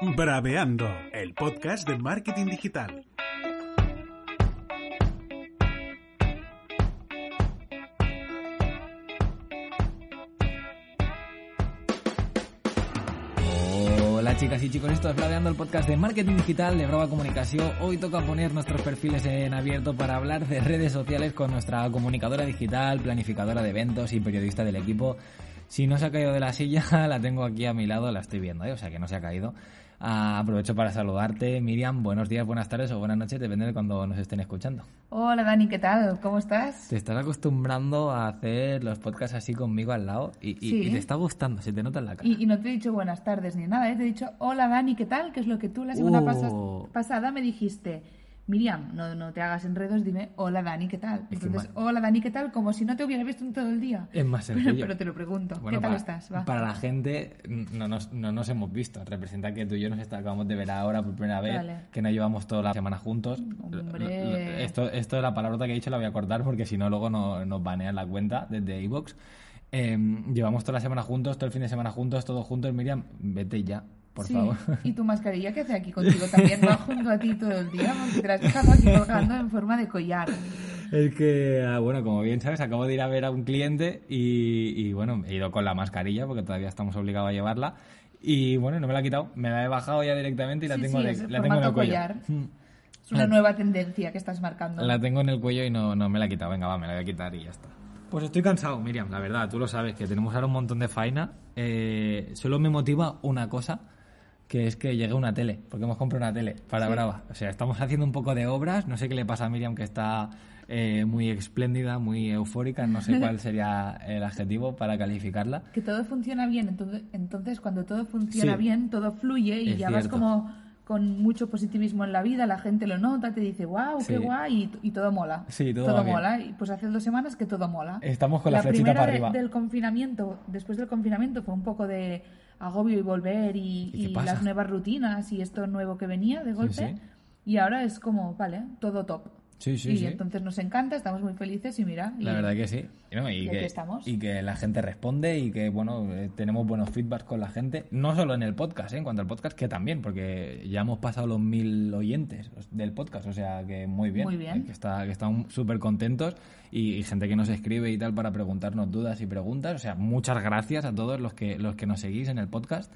Braveando, el podcast de marketing digital. Hola chicas y chicos, esto es Braveando el podcast de marketing digital de Brava Comunicación. Hoy toca poner nuestros perfiles en abierto para hablar de redes sociales con nuestra comunicadora digital, planificadora de eventos y periodista del equipo. Si no se ha caído de la silla, la tengo aquí a mi lado, la estoy viendo, ¿eh? o sea que no se ha caído. Ah, aprovecho para saludarte, Miriam. Buenos días, buenas tardes o buenas noches, depende de cuando nos estén escuchando. Hola Dani, ¿qué tal? ¿Cómo estás? Te estás acostumbrando a hacer los podcasts así conmigo al lado y, y- Sí. y te está gustando, se te nota en la cara. Y, y no te he dicho buenas tardes ni nada, ¿eh? te he dicho hola Dani, ¿qué tal? Que es lo que tú la semana pasa- pasada me dijiste. Miriam, no, no te hagas enredos, dime hola Dani, ¿qué tal? Es que Entonces, hola Dani, ¿qué tal? Como si no te hubiera visto en todo el día. Es más sencillo. pero te lo pregunto, Bueno, ¿qué tal para, estás? Va. para la gente no nos, no nos hemos visto. Representa que tú y yo nos acabamos de ver ahora por primera vez, Vale. que no llevamos toda la semana juntos. Hombre. Esto, esto de la palabrota que he dicho la voy a cortar porque si no luego no, nos banean la cuenta desde iVoox. llevamos toda la semana juntos, todo el fin de semana juntos, todos juntos. Miriam, vete ya, por Sí, favor. ¿Y tu mascarilla qué hace aquí contigo? También va junto a ti todo el día porque te la has dejado aquí colgando en forma de collar. Es que, ah, bueno, como bien sabes, acabo de ir a ver a un cliente y, y, bueno, he ido con la mascarilla porque todavía estamos obligados a llevarla. Y bueno, no me la he quitado, me la he bajado ya directamente y la Sí, tengo, sí, de- la tengo en el cuello. collar. Mm. Es una nueva tendencia que estás marcando. La tengo en el cuello y no, no me la he quitado. Venga, va, me la voy a quitar y ya está. Pues estoy cansado, Miriam, la verdad, tú lo sabes, que tenemos ahora un montón de faena. Eh, solo me motiva una cosa, que es que llegue una tele, porque hemos comprado una tele para Sí. Brava. O sea, estamos haciendo un poco de obras, no sé qué le pasa a Miriam, que está eh, muy espléndida, muy eufórica, no sé cuál sería el adjetivo para calificarla. que todo funciona bien. Entonces, entonces cuando todo funciona Sí. bien, todo fluye y Es ya vas cierto. como con mucho positivismo en la vida, la gente lo nota, te dice, wow, Sí. qué guay, y, y todo mola. Sí, todo bien. mola. Y pues hace dos semanas que todo mola. Estamos con la flechita primera para de- arriba. del confinamiento, después del confinamiento fue un poco de agobio y volver y, las nuevas rutinas y esto nuevo que venía de golpe. sí. Y ahora es como, vale, todo top. Sí, sí, y sí. entonces nos encanta, estamos muy felices y mira. y- La verdad que sí. Y, no, y y que, estamos. y que la gente responde y que, bueno, eh, tenemos buenos feedbacks con la gente. No solo en el podcast, ¿eh? en cuanto al podcast, que también, porque ya hemos pasado los mil oyentes del podcast. O sea, que muy bien. Muy bien. eh, Que, está, que están súper contentos y, y gente que nos escribe y tal para preguntarnos dudas y preguntas. O sea, muchas gracias a todos los que, los que nos seguís en el podcast.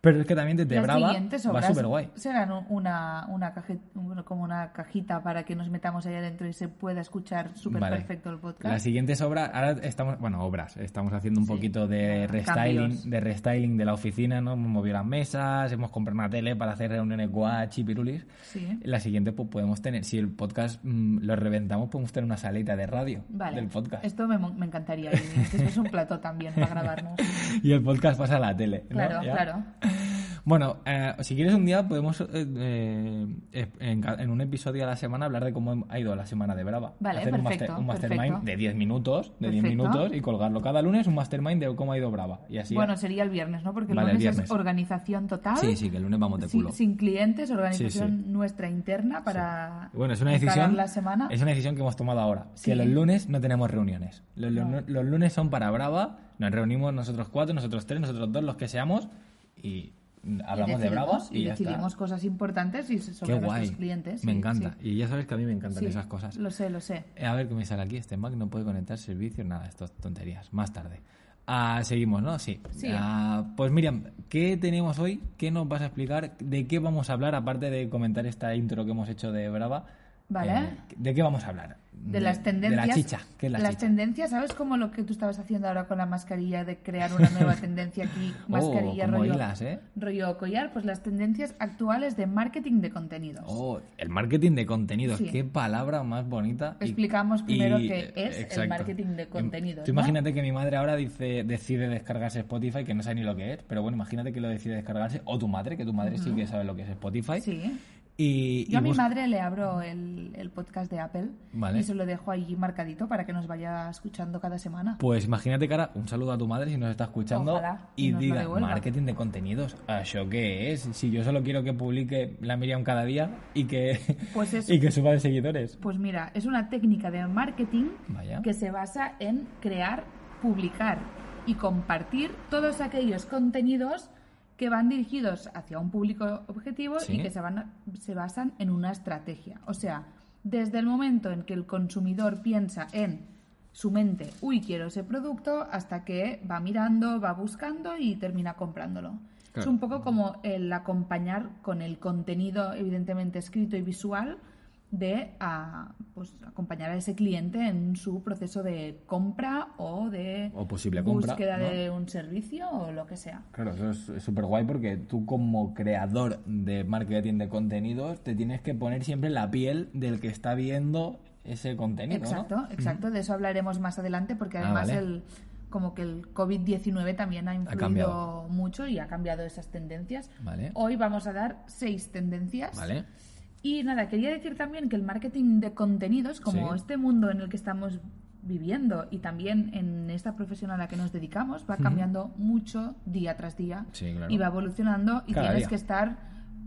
Pero es que también desde Las Brava va súper guay. serán un- una, una bueno, como una cajita para que nos metamos ahí adentro y se pueda escuchar súper Vale. perfecto el podcast. Las siguientes obras, ahora estamos, bueno, obras, estamos haciendo un Sí, poquito de restyling, cambios. de restyling de la oficina, ¿no? Hemos movido las mesas, hemos comprado una tele para hacer reuniones guachi, pirulis. Sí. La siguiente, pues podemos tener, si el podcast mm, lo reventamos, podemos tener una salita de radio Vale. del podcast. Esto me, me encantaría. Y después es un plato también para grabarnos. Y el podcast pasa a la tele. ¿no? Claro, ¿Ya? claro. Bueno, eh, si quieres un día podemos eh, eh, en, en un episodio a la semana hablar de cómo ha ido la semana de Brava. Vale, Hacer un, perfecto, master- un mastermind perfecto. de 10 minutos, de 10 Perfecto. minutos y colgarlo cada lunes un mastermind de cómo ha ido Brava. Y así Bueno, sería el viernes, ¿no? Porque el Vale, el lunes es organización total. Sí, sí, que el lunes vamos de sin, culo. sin clientes, organización Sí, nuestra interna para Bueno, es una decisión. la semana. Es una decisión que hemos tomado ahora. Sí. Que los lunes no tenemos reuniones. Los, los- No. los lunes son para Brava. Nos reunimos nosotros cuatro, nosotros tres, nosotros dos, los que seamos. Y hablamos de decidimos- y, decidimos cosas importantes y sobre Qué nuestros clientes. Me sí, encanta. sí. Y ya sabes que a mí me encantan Sí, esas cosas. Lo sé, lo sé. Eh, A ver qué me sale aquí. Este Mac no puede conectar servicios. Nada, esto es tonterías. Más tarde. Ah, seguimos, ¿no? Sí. Sí. Ah, pues Miriam, ¿qué tenemos hoy? ¿Qué nos vas a explicar? ¿De qué vamos a hablar? Aparte de comentar esta intro que hemos hecho de Brava. Vale. eh, ¿De qué vamos a hablar? de las tendencias. De la chicha. ¿Qué es la las chicha? tendencias, ¿sabes? Como lo que tú estabas haciendo ahora con la mascarilla, de crear una nueva tendencia aquí, mascarilla, Oh, como rollo, hilas, ¿eh? rollo collar, pues las tendencias actuales de marketing de contenidos. Oh, el marketing de contenidos. Sí. Qué palabra más bonita. Y- Explicamos primero y- qué es el marketing de contenidos, Tú ¿no? imagínate que mi madre ahora dice, decide descargarse Spotify, que no sabe ni lo que es, pero bueno, imagínate que lo decide descargarse, o tu madre, que tu madre sí que sabe lo que es Spotify. Sí. Y, Yo a mi madre le abro el, el podcast de Apple Vale. y se lo dejo ahí marcadito para que nos vaya escuchando cada semana. Pues imagínate ahora un saludo a tu madre si nos está escuchando Ojalá, y diga devuelva. marketing de contenidos. ¿Eso qué es? Si yo solo quiero que publique la Miriam cada día y que, Pues eso. y que suba de seguidores. Pues mira, es una técnica de marketing Vaya. que se basa en crear, publicar y compartir todos aquellos contenidos que van dirigidos hacia un público objetivo Sí. y que se, van se basan en una estrategia. O sea, desde el momento en que el consumidor piensa en su mente, uy, quiero ese producto, hasta que va mirando, va buscando y termina comprándolo. Es un poco como el acompañar con el contenido, evidentemente escrito y visual, de ah, pues, acompañar a ese cliente en su proceso de compra o de O posible compra, búsqueda ¿no? de un servicio o lo que sea. Claro, eso es súper guay porque tú como creador de marketing de contenidos te tienes que poner siempre la piel del que está viendo ese contenido, ¿no? Exacto, exacto. De eso hablaremos más adelante porque Ah, además vale. el como que el COVID-19 también ha influido mucho y ha cambiado esas tendencias. Vale. Hoy vamos a dar seis tendencias. Vale. Y nada, quería decir también que el marketing de contenidos, como Sí. este mundo en el que estamos viviendo y también en esta profesión a la que nos dedicamos, va cambiando mucho día tras día Sí, claro. y va evolucionando y Cada tienes día. que estar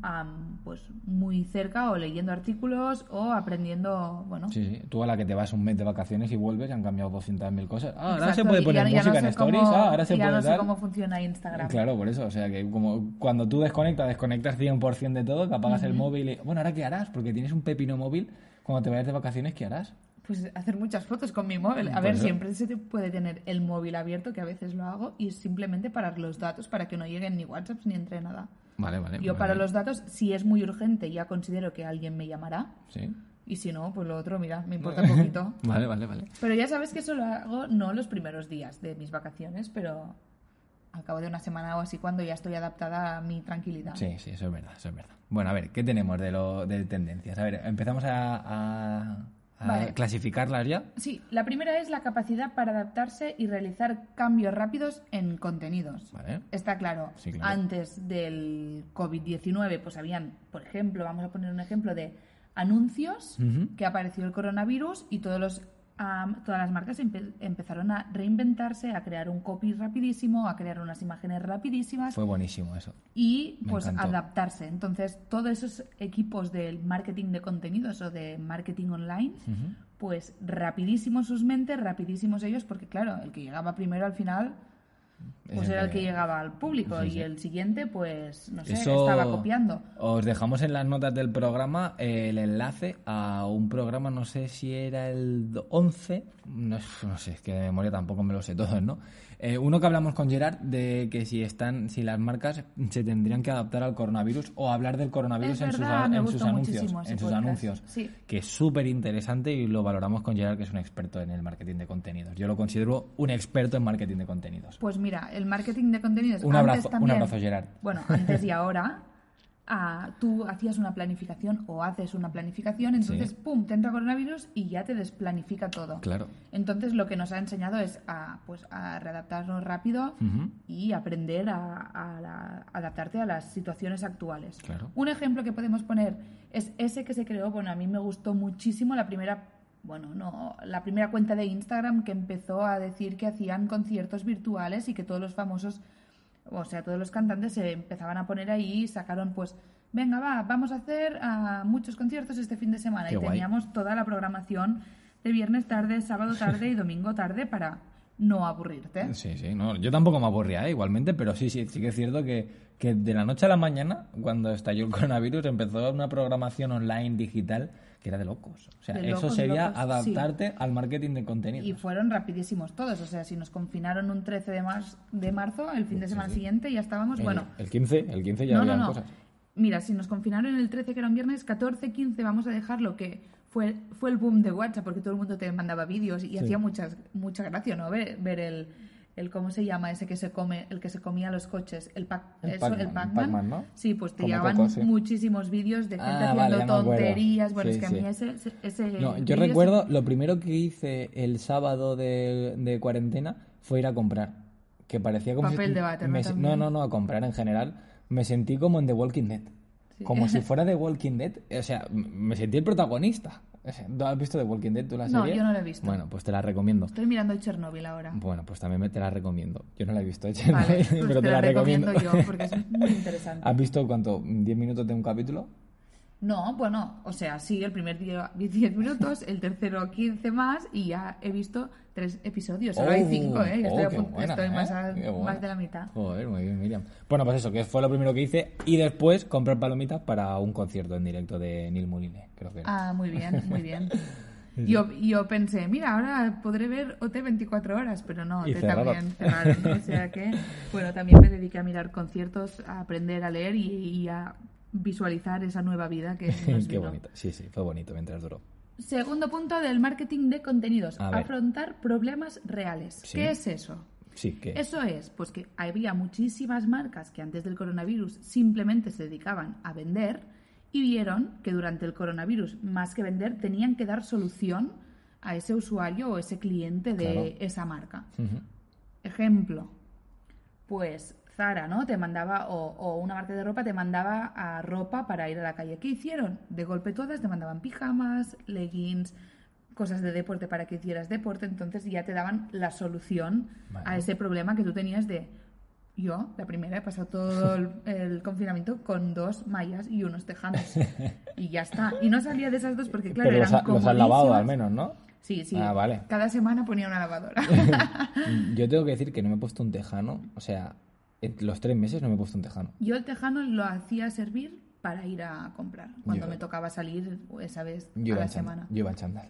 am, pues muy cerca o leyendo artículos o aprendiendo, bueno, Sí, sí. Tú a la que te vas un mes de vacaciones y vuelves y han cambiado 200.000 cosas. Ah, ahora Exacto, se puede poner ya- ya no música en stories, cómo- ah, ahora se ya puede no sé cómo funciona Instagram. Claro, por eso, o sea que como cuando tú desconectas, desconectas 100% de todo, que apagas el móvil y... Bueno, ¿ahora qué harás? Porque tienes un pepino móvil, cuando te vayas de vacaciones, ¿qué harás? Pues hacer muchas fotos con mi móvil. A ver, eso. siempre se te puede tener el móvil abierto, que a veces lo hago, y simplemente parar los datos para que no lleguen ni WhatsApp ni entre nada. Vale, vale. Yo vale. para los datos, si es muy urgente, ya considero que alguien me llamará. Sí. Y si no, pues lo otro, mira, me importa un poquito. Vale, vale, vale. Pero ya sabes que eso lo hago no los primeros días de mis vacaciones, pero al cabo de una semana o así, cuando ya estoy adaptada a mi tranquilidad. Sí, sí, eso es verdad, eso es verdad. Bueno, a ver, ¿qué tenemos de, lo, de tendencias? A ver, empezamos a, a- a Vale. clasificarlas ya. Sí, la primera es la capacidad para adaptarse y realizar cambios rápidos en contenidos. Vale. Está claro, Sí, claro. antes del COVID-19, pues habían, por ejemplo, vamos a poner un ejemplo de anuncios Ujú. que apareció el coronavirus y todos los, am, todas las marcas empe- empezaron a reinventarse, a crear un copy rapidísimo, a crear unas imágenes rapidísimas Fue buenísimo eso. y Me pues encantó. adaptarse. Entonces, todos esos equipos del marketing de contenidos o de marketing online, pues rapidísimos sus mentes, rapidísimos ellos, porque claro, el que llegaba primero al final, pues era el que- que llegaba al público Sí, y sí. el siguiente, pues no sé, Eso estaba copiando. Os dejamos en las notas del programa el enlace a un programa, no sé si era el 11, no, no sé, es que de memoria tampoco me lo sé todos, ¿no? Eh, uno que hablamos con Gerard de que si están, si las marcas se tendrían que adaptar al coronavirus o hablar del coronavirus en, sus, verdad, me en sus anuncios, en sus anuncios, Sí. que es súper interesante y lo valoramos con Gerard, que es un experto en el marketing de contenidos. Yo lo considero un experto en marketing de contenidos. Pues mira, el marketing de contenidos. Un antes abrazo, un también- abrazo, Gerard. Bueno, antes y ahora, ah, tú hacías una planificación o haces una planificación, entonces, Sí. pum, te entra coronavirus y ya te desplanifica todo. Claro. Entonces, lo que nos ha enseñado es a, pues, a readaptarnos rápido y aprender a, adaptarte a las situaciones actuales. Claro. Un ejemplo que podemos poner es ese que se creó, bueno, a mí me gustó muchísimo la primera, bueno, no, la primera cuenta de Instagram que empezó a decir que hacían conciertos virtuales y que todos los famosos, o sea, todos los cantantes se empezaban a poner ahí y sacaron pues, venga, va, vamos a hacer ah, muchos conciertos este fin de semana Qué y guay. teníamos toda la programación de viernes tarde, sábado tarde y domingo tarde para no aburrirte. Sí, sí, no, yo tampoco me aburría ¿eh? igualmente, pero sí, sí, sí que es cierto que, que de la noche a la mañana, cuando estalló el coronavirus, empezó una programación online digital que era de locos. O sea, De eso sería locos, adaptarte al marketing de contenidos. Y fueron rapidísimos todos. O sea, si nos confinaron un 13 de, mar- de marzo, el fin de semana siguiente ya estábamos, El- bueno... el 15, el 15 ya no, había no, no. cosas. Mira, si nos confinaron el 13, que era un viernes, 14, 15, vamos a dejarlo que fue, fue el boom de WhatsApp, porque todo el mundo te mandaba vídeos y hacía muchas, mucha gracia, ¿no? Ver, ver el, el, ¿cómo se llama? Ese que se come, el que se comía los coches, el, pac, El Pac-Man, ¿no? Sí, pues te llegaban sí. muchísimos vídeos de gente Ah, haciendo vale, tonterías. Bueno, Sí, es que a sí. mí ese, ese, No, yo recuerdo, lo primero que hice el sábado de, de cuarentena fue ir a comprar. Que parecía como Papel si... de váter, ¿no? me- no, no, no, a comprar en general. Me sentí como en The Walking Dead. Como si fuera The Walking Dead. O sea, me sentí el protagonista. O sea, ¿tú has visto The Walking Dead, tú la No, serie? yo no la he visto. Bueno, pues te la recomiendo. Estoy mirando Chernobyl ahora. Bueno, pues también te la recomiendo. Yo no la he visto, Vale, pues pero te, te, la la recomiendo. recomiendo yo, porque es muy interesante. ¿Has visto cuánto? ¿10 minutos de un capítulo? No, bueno, o sea, sí, el primer día 10 minutos, el tercero 15 más y ya he visto tres episodios. Ahora hay Oh, cinco, ¿eh? Ya oh, estoy, a buena, estoy ¿eh? más, a- Qué buena. más de la mitad. Joder, muy bien, Miriam. Bueno, pues eso, que fue lo primero que hice. Y después comprar palomitas para un concierto en directo de Neil Muline, creo que era. Ah, muy bien, muy bien. Yo, yo pensé, mira, ahora podré ver OT 24 horas, pero no, OT también cerraron. O sea que, bueno, también me dediqué a mirar conciertos, a aprender a leer y, y a visualizar esa nueva vida que nos Qué vino. bonito. Sí, sí, fue bonito mientras duró. Segundo punto del marketing de contenidos, A ver. afrontar problemas reales. Sí. ¿Qué es eso? Sí, que. Eso es, pues que había muchísimas marcas que antes del coronavirus simplemente se dedicaban a vender y vieron que durante el coronavirus, más que vender, tenían que dar solución a ese usuario o ese cliente de Claro. esa marca. Ejemplo, pues Zara, ¿no? Te mandaba, o, o una marca de ropa te mandaba a ropa para ir a la calle. ¿Qué hicieron? De golpe todas te mandaban pijamas, leggings, cosas de deporte para que hicieras deporte, entonces ya te daban la solución Vale. a ese problema que tú tenías de... Yo, la primera, he pasado todo el, el confinamiento con dos mallas y unos tejanos. Y ya está. Y no salía de esas dos porque, claro, Pero los, eran ha- los has lavado al menos, ¿no? Sí, sí. Ah, vale. Cada semana ponía una lavadora. Yo tengo que decir que no me he puesto un tejano. O sea, en los tres meses no me he puesto un tejano. Yo el tejano lo hacía servir para ir a comprar cuando Yo- me tocaba salir esa vez Yo a la semana. yo iba en chándal.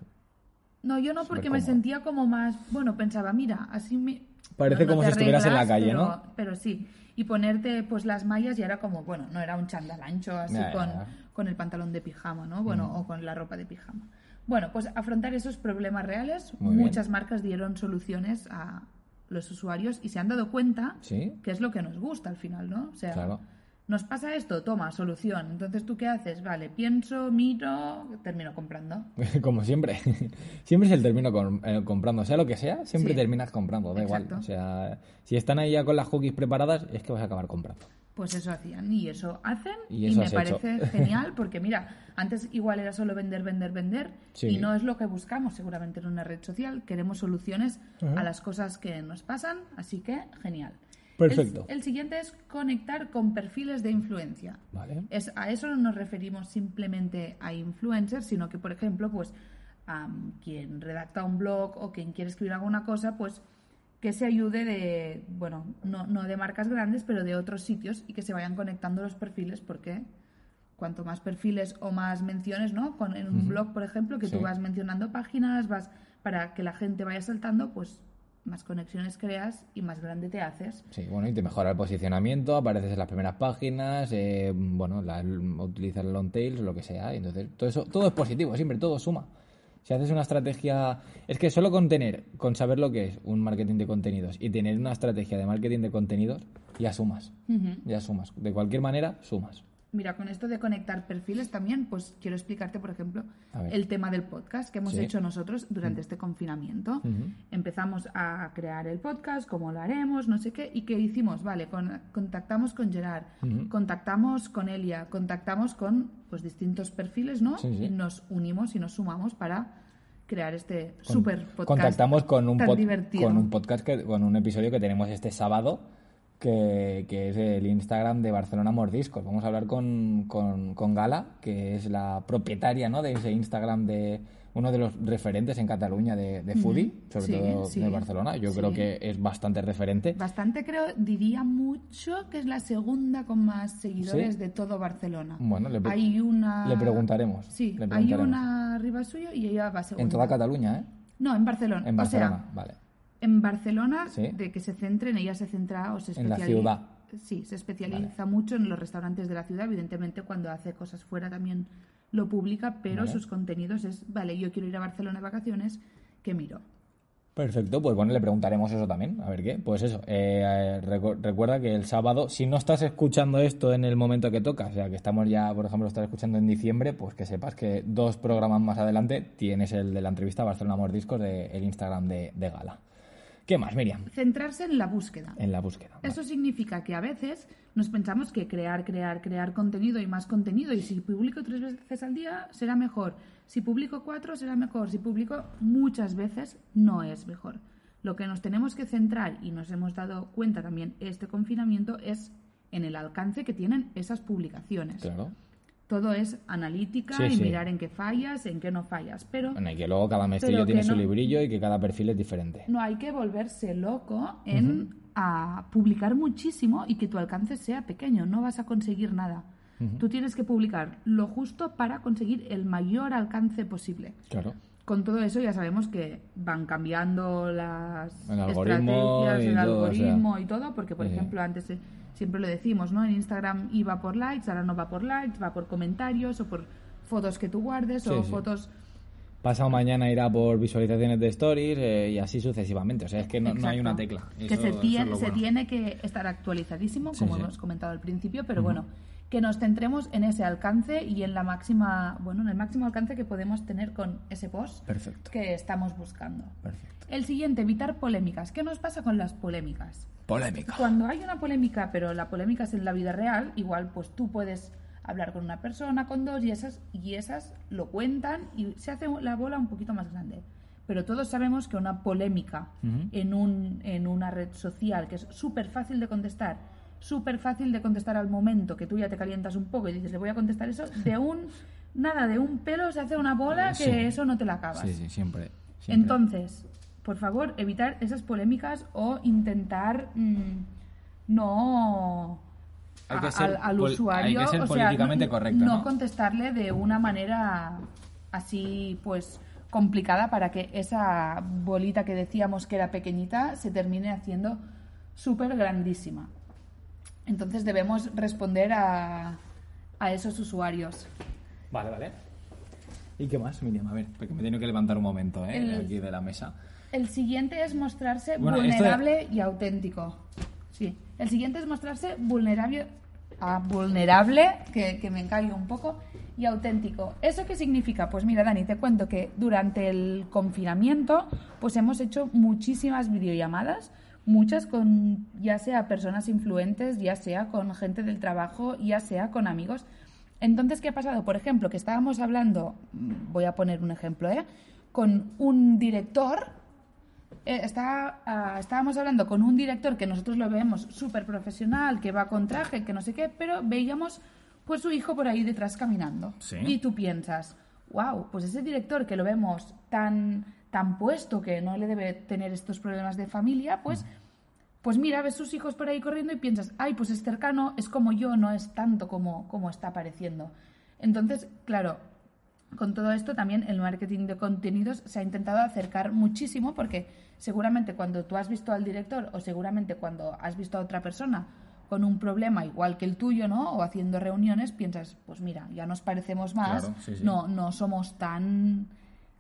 No, yo no porque me sentía como más, bueno, pensaba, mira, así me Parece como si estuvieras en la calle, pero, ¿no? Pero sí, y ponerte pues las mallas y era como, bueno, no era un chándal ancho así con, con el pantalón de pijama, ¿no? Bueno, o con la ropa de pijama. Bueno, pues afrontar esos problemas reales, Muy bien. muchas marcas dieron soluciones a los usuarios y se han dado cuenta Sí, que es lo que nos gusta al final, ¿no? O sea, claro. nos pasa esto, toma, solución. Entonces, ¿tú qué haces? Vale, pienso, miro, termino comprando. Como siempre. siempre es el término con- eh, comprando. Sea lo que sea, siempre Sí. terminas comprando. Da igual. O sea, si están ahí ya con las cookies preparadas, es que vas a acabar comprando. Pues eso hacían y eso hacen Y me hecho. parece genial porque mira, antes igual era solo vender, vender, vender Sí. y no es lo que buscamos seguramente en una red social. Queremos soluciones a las cosas que nos pasan, así que genial. Perfecto. El, el siguiente es conectar con perfiles de influencia. Vale. Es, a eso no nos referimos simplemente a influencers, sino que, por ejemplo, pues am, quien redacta un blog o quien quiere escribir alguna cosa, pues que se ayude de, bueno, no, no de marcas grandes, pero de otros sitios y que se vayan conectando los perfiles porque cuanto más perfiles o más menciones, ¿no? Con, en un blog, por ejemplo, que Sí. tú vas mencionando páginas, vas para que la gente vaya saltando, pues más conexiones creas y más grande te haces. Sí, bueno, y te mejora el posicionamiento, apareces en las primeras páginas, eh, bueno, la, utilizas long tails lo que sea, y entonces todo eso, todo es positivo, siempre todo suma. Si haces una estrategia, es que solo con tener, con saber lo que es un marketing de contenidos y tener una estrategia de marketing de contenidos, ya sumas, ya sumas. De cualquier manera, sumas. Mira, con esto de conectar perfiles también, pues quiero explicarte, por ejemplo, el tema del podcast que hemos Sí. hecho nosotros durante este confinamiento. Empezamos a crear el podcast, cómo lo haremos, no sé qué, y qué hicimos, vale, con- contactamos con Gerard, contactamos con Elia, contactamos con pues distintos perfiles, ¿no? Sí, sí. Y nos unimos y nos sumamos para crear este Con- super podcast. Contactamos con un, tan pod- divertido. con un podcast, que, con un episodio que tenemos este sábado, que, que es el Instagram de Barcelona Mordiscos. Vamos a hablar con, con, con Gala, que es la propietaria ¿no? de ese Instagram de uno de los referentes en Cataluña de, de foodie, sobre Sí, todo sí. de Barcelona. Yo creo que es bastante referente. Bastante creo, diría mucho que es la segunda con más seguidores de todo Barcelona. Bueno, le hay una... le preguntaremos, Sí, le hay una arriba suyo y ella va segunda. En toda Cataluña, ¿eh? No, en Barcelona. En Barcelona, O sea, vale. En Barcelona, Sí. de que se centren, ella se centra o se En la especializa. ciudad. Sí, se especializa mucho en los restaurantes de la ciudad. Evidentemente, cuando hace cosas fuera también lo publica, pero Vale. sus contenidos es, vale, yo quiero ir a Barcelona de vacaciones, ¿qué miro? Perfecto, pues bueno, le preguntaremos eso también, a ver qué. Pues eso, eh, recu- recuerda que el sábado, si no estás escuchando esto en el momento que toca, o sea, que estamos ya, por ejemplo, lo estás escuchando en diciembre, pues que sepas que dos programas más adelante tienes el de la entrevista Barcelona Mordiscos del el Instagram de, de Gala. ¿Qué más, Miriam? Centrarse en la búsqueda. En la búsqueda. Vale. Eso significa que a veces nos pensamos que crear, crear, crear contenido y más contenido, y si publico tres veces al día será mejor, si publico cuatro será mejor, si publico muchas veces no es mejor. Lo que nos tenemos que centrar, y nos hemos dado cuenta también este confinamiento, es en el alcance que tienen esas publicaciones. Claro. Todo es analítica Sí, y sí. mirar en qué fallas, en qué no fallas. Pero Bueno, y que luego cada mestillo Pero tiene su no- librillo y que cada perfil es diferente. no hay que volverse loco en a publicar muchísimo y que tu alcance sea pequeño. No vas a conseguir nada. Tú tienes que publicar lo justo para conseguir el mayor alcance posible. Claro. Con todo eso ya sabemos que van cambiando las El estrategias, el todo, o sea. algoritmo y todo, porque por Sí. ejemplo antes eh, siempre lo decimos, ¿no? En Instagram iba por likes, ahora no va por likes, va por comentarios o por fotos que tú guardes o Sí, fotos Pasado mañana irá por visualizaciones de stories eh, y así sucesivamente. O sea, es que no, no hay una tecla. Que Eso- se, eso tiene, es lo se bueno. tiene que estar actualizadísimo, Sí, como hemos comentado al principio, pero bueno, que nos centremos en ese alcance y en la máxima, bueno, en el máximo alcance que podemos tener con ese post Perfecto. que estamos buscando. Perfecto. El siguiente, evitar polémicas. ¿Qué nos pasa con las polémicas? Polémica. Cuando hay una polémica, pero la polémica es en la vida real, igual pues tú puedes hablar con una persona, con dos, y esas, y esas lo cuentan y se hace la bola un poquito más grande. Pero todos sabemos que una polémica en, un, en una red social, que es súper fácil de contestar, súper fácil de contestar al momento, que tú ya te calientas un poco y dices, le voy a contestar eso, de un, nada, de un pelo se hace una bola que Sí. eso no te la acabas. Sí, sí, siempre. siempre. Entonces, por favor, evitar esas polémicas o intentar mm, no Hay que a- ser al, usuario, hay que ser o sea, políticamente no, correcto, no ¿no? contestarle de una manera así, pues complicada para que esa bolita que decíamos que era pequeñita se termine haciendo súper grandísima. Entonces debemos responder a, a esos usuarios. Vale, vale. ¿Y qué más, Miriam? A ver, porque me he tenido que levantar un momento, ¿eh? El- Aquí de la mesa. El siguiente es mostrarse Bueno, esto de- vulnerable y auténtico. Sí. El siguiente es mostrarse vulnerable, ah, vulnerable, que, que me encaigo un poco, y auténtico. ¿Eso qué significa? Pues mira, Dani, te cuento que durante el confinamiento, pues hemos hecho muchísimas videollamadas, muchas con ya sea personas influentes, ya sea con gente del trabajo, ya sea con amigos. Entonces, ¿qué ha pasado? Por ejemplo, que estábamos hablando, mm, voy a poner un ejemplo, ¿eh? Con un director eh, está, ah, estábamos hablando con un director que nosotros lo vemos súper profesional, que va con traje, que no sé qué, pero veíamos pues su hijo por ahí detrás caminando. Sí. Y tú piensas, wow, pues ese director que lo vemos tan, tan puesto que no le debe tener estos problemas de familia, pues, pues mira, ves sus hijos por ahí corriendo y piensas, ay, pues es cercano, es como yo, no es tanto como, como está pareciendo. Entonces, claro, con todo esto también el marketing de contenidos se ha intentado acercar muchísimo porque seguramente cuando tú has visto al director o seguramente cuando has visto a otra persona con un problema igual que el tuyo, ¿no? O haciendo reuniones, piensas, pues mira, ya nos parecemos más, Claro, sí, sí. no no somos tan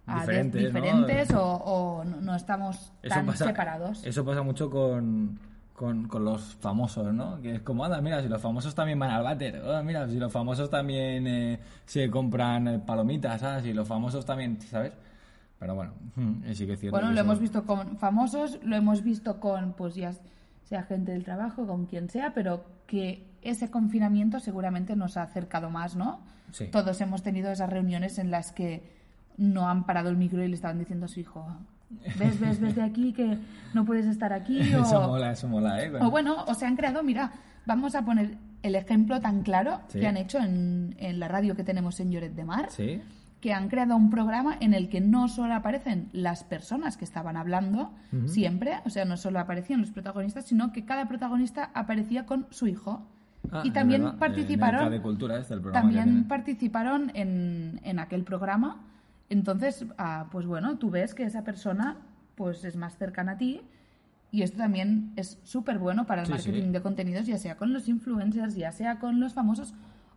ah, de- Diferentes, ¿no? diferentes o, o no, estamos Eso tan pasa, separados. Eso pasa mucho con, con, con los famosos, ¿no? Que es como, anda, mira, si los famosos también van al váter, oh, mira, si los famosos también eh, se compran eh, palomitas, ¿sabes? Si los famosos también, ¿sabes? Pero bueno, mm, sí que es cierto. Bueno, que lo eso- hemos visto con famosos, lo hemos visto con, pues ya sea gente del trabajo, con quien sea, pero que ese confinamiento seguramente nos ha acercado más, ¿no? Sí. Todos hemos tenido esas reuniones en las que no han parado el micro y le estaban diciendo a su hijo, ves, ves, ves de aquí que no puedes estar aquí. O, Eso mola, eso mola, ¿eh? o bueno, o se han creado, mira, vamos a poner el ejemplo tan claro Sí. que han hecho en, en la radio que tenemos en Lloret de Mar Sí, que han creado un programa en el que no solo aparecen las personas que estaban hablando siempre, o sea, no solo aparecían los protagonistas, sino que cada protagonista aparecía con su hijo. Ah, y también participaron, En el de Cultura, este el también participaron en, en aquel programa. Entonces, ah, pues bueno, tú ves que esa persona pues es más cercana a ti y esto también es súper bueno para el Sí, marketing sí. de contenidos, ya sea con los influencers, ya sea con los famosos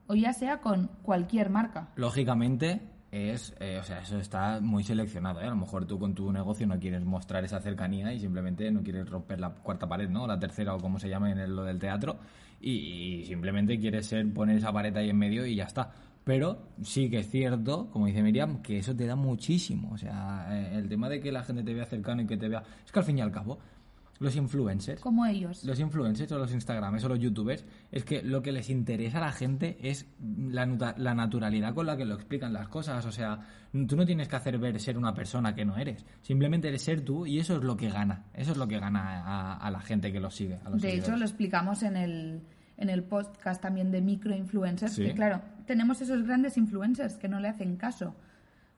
o ya sea con cualquier marca. Lógicamente es, eh, o sea, eso está muy seleccionado, ¿eh? A lo mejor tú con tu negocio no quieres mostrar esa cercanía y simplemente no quieres romper la cuarta pared, ¿no? La tercera o como se llame en el- lo del teatro y, y simplemente quieres ser poner esa pared ahí en medio y ya está. Pero sí que es cierto, como dice Miriam, que eso te da muchísimo. O sea, eh, el tema de que la gente te vea cercano y que te vea... Es que al fin y al cabo, los influencers Como ellos. los influencers o los Instagrams o los youtubers es que lo que les interesa a la gente es la, la naturalidad con la que lo explican las cosas. O sea, tú no tienes que hacer ver ser una persona que no eres. Simplemente eres ser tú y eso es lo que gana. Eso es lo que gana a, a la gente que los sigue. A los De hecho, lo explicamos en el, en el podcast también de microinfluencers, Sí. que claro, tenemos esos grandes influencers que no le hacen caso.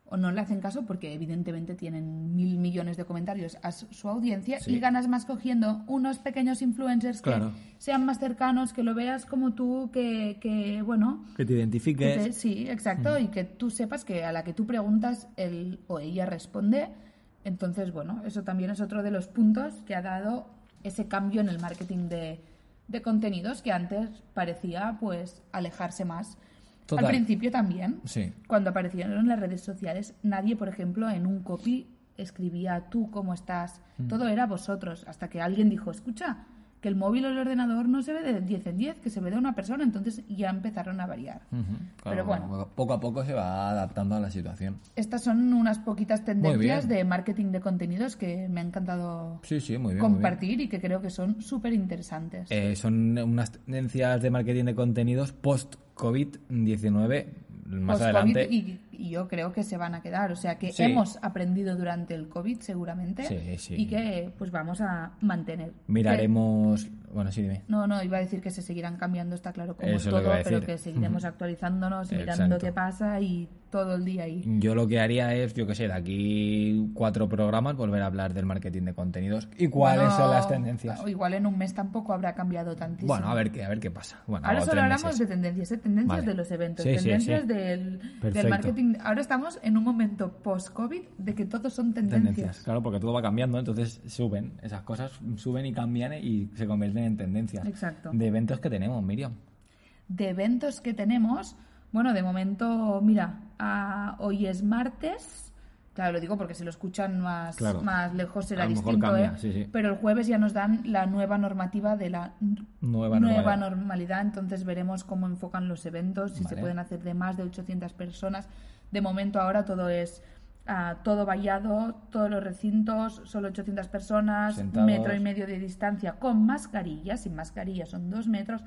O no le hacen caso porque evidentemente tienen mil millones de comentarios a su audiencia Sí. y ganas más cogiendo unos pequeños influencers Claro. que sean más cercanos, que lo veas como tú, que, que bueno, Que te que identifiques. te- sí, exacto, y que tú sepas que a la que tú preguntas, él o ella responde. Entonces, bueno, eso también es otro de los puntos que ha dado ese cambio en el marketing de, de contenidos que antes parecía pues alejarse más. Total. Al principio también, Sí. cuando aparecieron las redes sociales, nadie, por ejemplo, en un copy escribía tú cómo estás. Mm. Todo era vosotros, hasta que alguien dijo, escucha, que el móvil o el ordenador no se ve de 10 en 10, que se ve de una persona, entonces ya empezaron a variar. Pero claro, bueno. Poco a poco se va adaptando a la situación. Estas son unas poquitas tendencias de marketing de contenidos que me ha encantado Sí, sí, muy bien. muy bien. compartir y que creo que son súper interesantes. Eh, son unas tendencias de marketing de contenidos post-COVID-19. Más adelante. Y, y yo creo que se van a quedar. O sea que Sí. hemos aprendido durante el COVID seguramente Sí, sí. y que pues vamos a mantener. Miraremos. Bueno, sí, dime. No, no, iba a decir que se seguirán cambiando, está claro, como Eso que todo, pero que seguiremos actualizándonos, mirando qué pasa y todo el día ahí. Yo lo que haría es, yo qué sé, de aquí cuatro programas volver a hablar del marketing de contenidos y cuáles Bueno, son las tendencias. o Igual en un mes tampoco habrá cambiado tantísimo. Bueno, a ver qué, a ver qué pasa. Bueno, Ahora solo hablamos meses. de tendencias, ¿eh? tendencias Vale. de los eventos, tendencias. Del, del Perfecto. Ahora estamos en un momento post-COVID de que todos son tendencias. Tendencias, claro, porque todo va cambiando, entonces suben, esas cosas suben y cambian y se convierten en tendencias. Exacto. De eventos que tenemos, Miriam. De eventos que tenemos, bueno, de momento, mira, ah, hoy es martes. Claro, lo digo porque si lo escuchan más, Claro. más lejos será A lo mejor distinto, cambia, ¿eh? sí, sí. Pero el jueves ya nos dan la nueva normativa de la Nueva normalidad. normalidad. Entonces veremos cómo enfocan los eventos, si se pueden hacer de más de 800 personas. De momento ahora todo es ah, todo vallado, todos los recintos, solo 800 personas, Sentados. metro y medio de distancia con mascarilla, sin mascarilla son dos metros,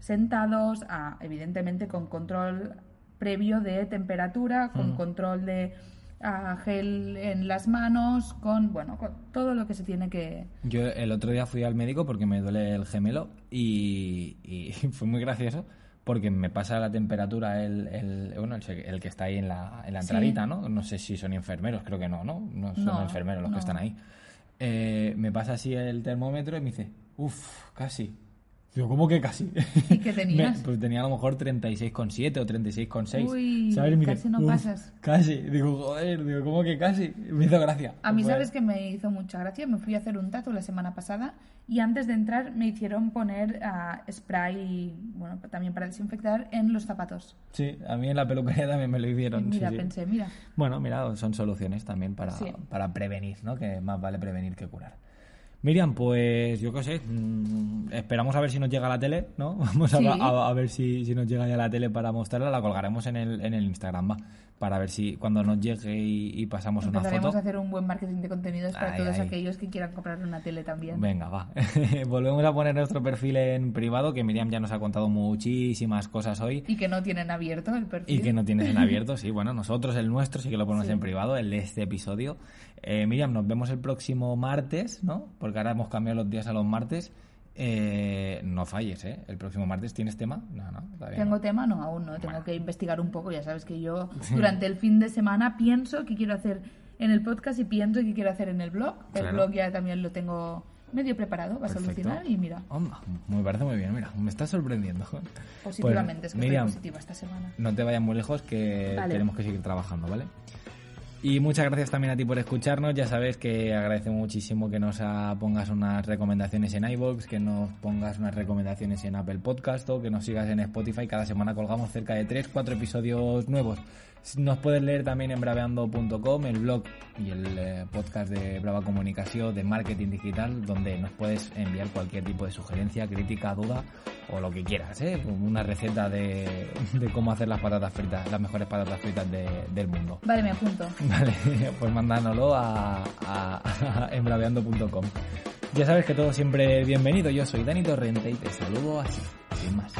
sentados, ah, evidentemente con control previo de temperatura, con Mm. control de ah, gel en las manos, con bueno, con todo lo que se tiene que Yo el otro día fui al médico porque me duele el gemelo y, y fue muy gracioso porque me pasa la temperatura el, el, bueno, el, el que está ahí en la, en la Sí. entradita, ¿no? No sé si son enfermeros, creo que no, ¿no? No son No, enfermeros los no. que están ahí. Eh, me pasa así el termómetro y me dice, uff, casi. Digo, ¿cómo que casi? ¿Y qué tenías? Me- pues tenía a lo mejor 36,7 o 36,6. Uy, ¿sabes? Me dice, casi no "Uf, pasas". Casi. Digo, joder, digo, ¿cómo que casi? Me hizo gracia. A mí, Fue- ¿sabes que me hizo mucha gracia? Me fui a hacer un tatu la semana pasada y antes de entrar me hicieron poner ah, spray, bueno, también para desinfectar, en los zapatos. Sí, a mí en la peluquería también me lo hicieron. mira, sí. pensé, mira, Bueno, mira, son soluciones también para, Sí. para prevenir, ¿no? Que más vale prevenir que curar. Miriam, pues yo qué sé, mm, esperamos a ver si nos llega a la tele, ¿no? Vamos a, Sí. a- a ver si, si nos llega ya la tele para mostrarla, la colgaremos en el, en el Instagram, va, para ver si cuando nos llegue y, y pasamos una foto. a hacer un buen marketing de contenidos para Ay, todos ay. aquellos que quieran comprar una tele también. Venga, va. Volvemos a poner nuestro perfil en privado, que Miriam ya nos ha contado muchísimas cosas hoy. Y que no tienen abierto el perfil. Y que no tienes en abierto, sí. Bueno, nosotros, el nuestro, sí que lo ponemos Sí. en privado, el de este episodio. Eh, Miriam, nos vemos el próximo martes, ¿no? Porque ahora hemos cambiado los días a los martes. Eh, no falles, ¿eh? El próximo martes tienes tema. No, no, está. ¿Tengo tema? No, aún no. Tengo que investigar un poco. Ya sabes que yo durante el fin de semana pienso qué quiero hacer en el podcast y pienso qué quiero hacer en el blog. El Claro. blog ya también lo tengo medio preparado, vas a Perfecto. alucinar y mira, Hombre, me parece muy bien, mira, me estás sorprendiendo. positivamente, Pues, es que Miriam, positiva esta semana. no te vayas muy lejos que Vale. tenemos que seguir trabajando, ¿vale? Y muchas gracias también a ti por escucharnos. Ya sabes que agradecemos muchísimo que nos pongas unas recomendaciones en iVoox, que nos pongas unas recomendaciones en Apple Podcast o que nos sigas en Spotify. Cada semana colgamos cerca de 3, 4 episodios nuevos. Nos puedes leer también en braveando.com, el blog y el eh, podcast de Brava Comunicación de Marketing Digital, donde nos puedes enviar cualquier tipo de sugerencia, crítica, duda o lo que quieras, ¿eh? Una receta de, de cómo hacer las patatas fritas, las mejores patatas fritas de- del mundo. Vale, me apunto. Vale, pues mándanoslo a, a, a embraveando.com. Ya sabes que todo siempre bienvenido. Yo soy Dani Torrente y te saludo así, sin más.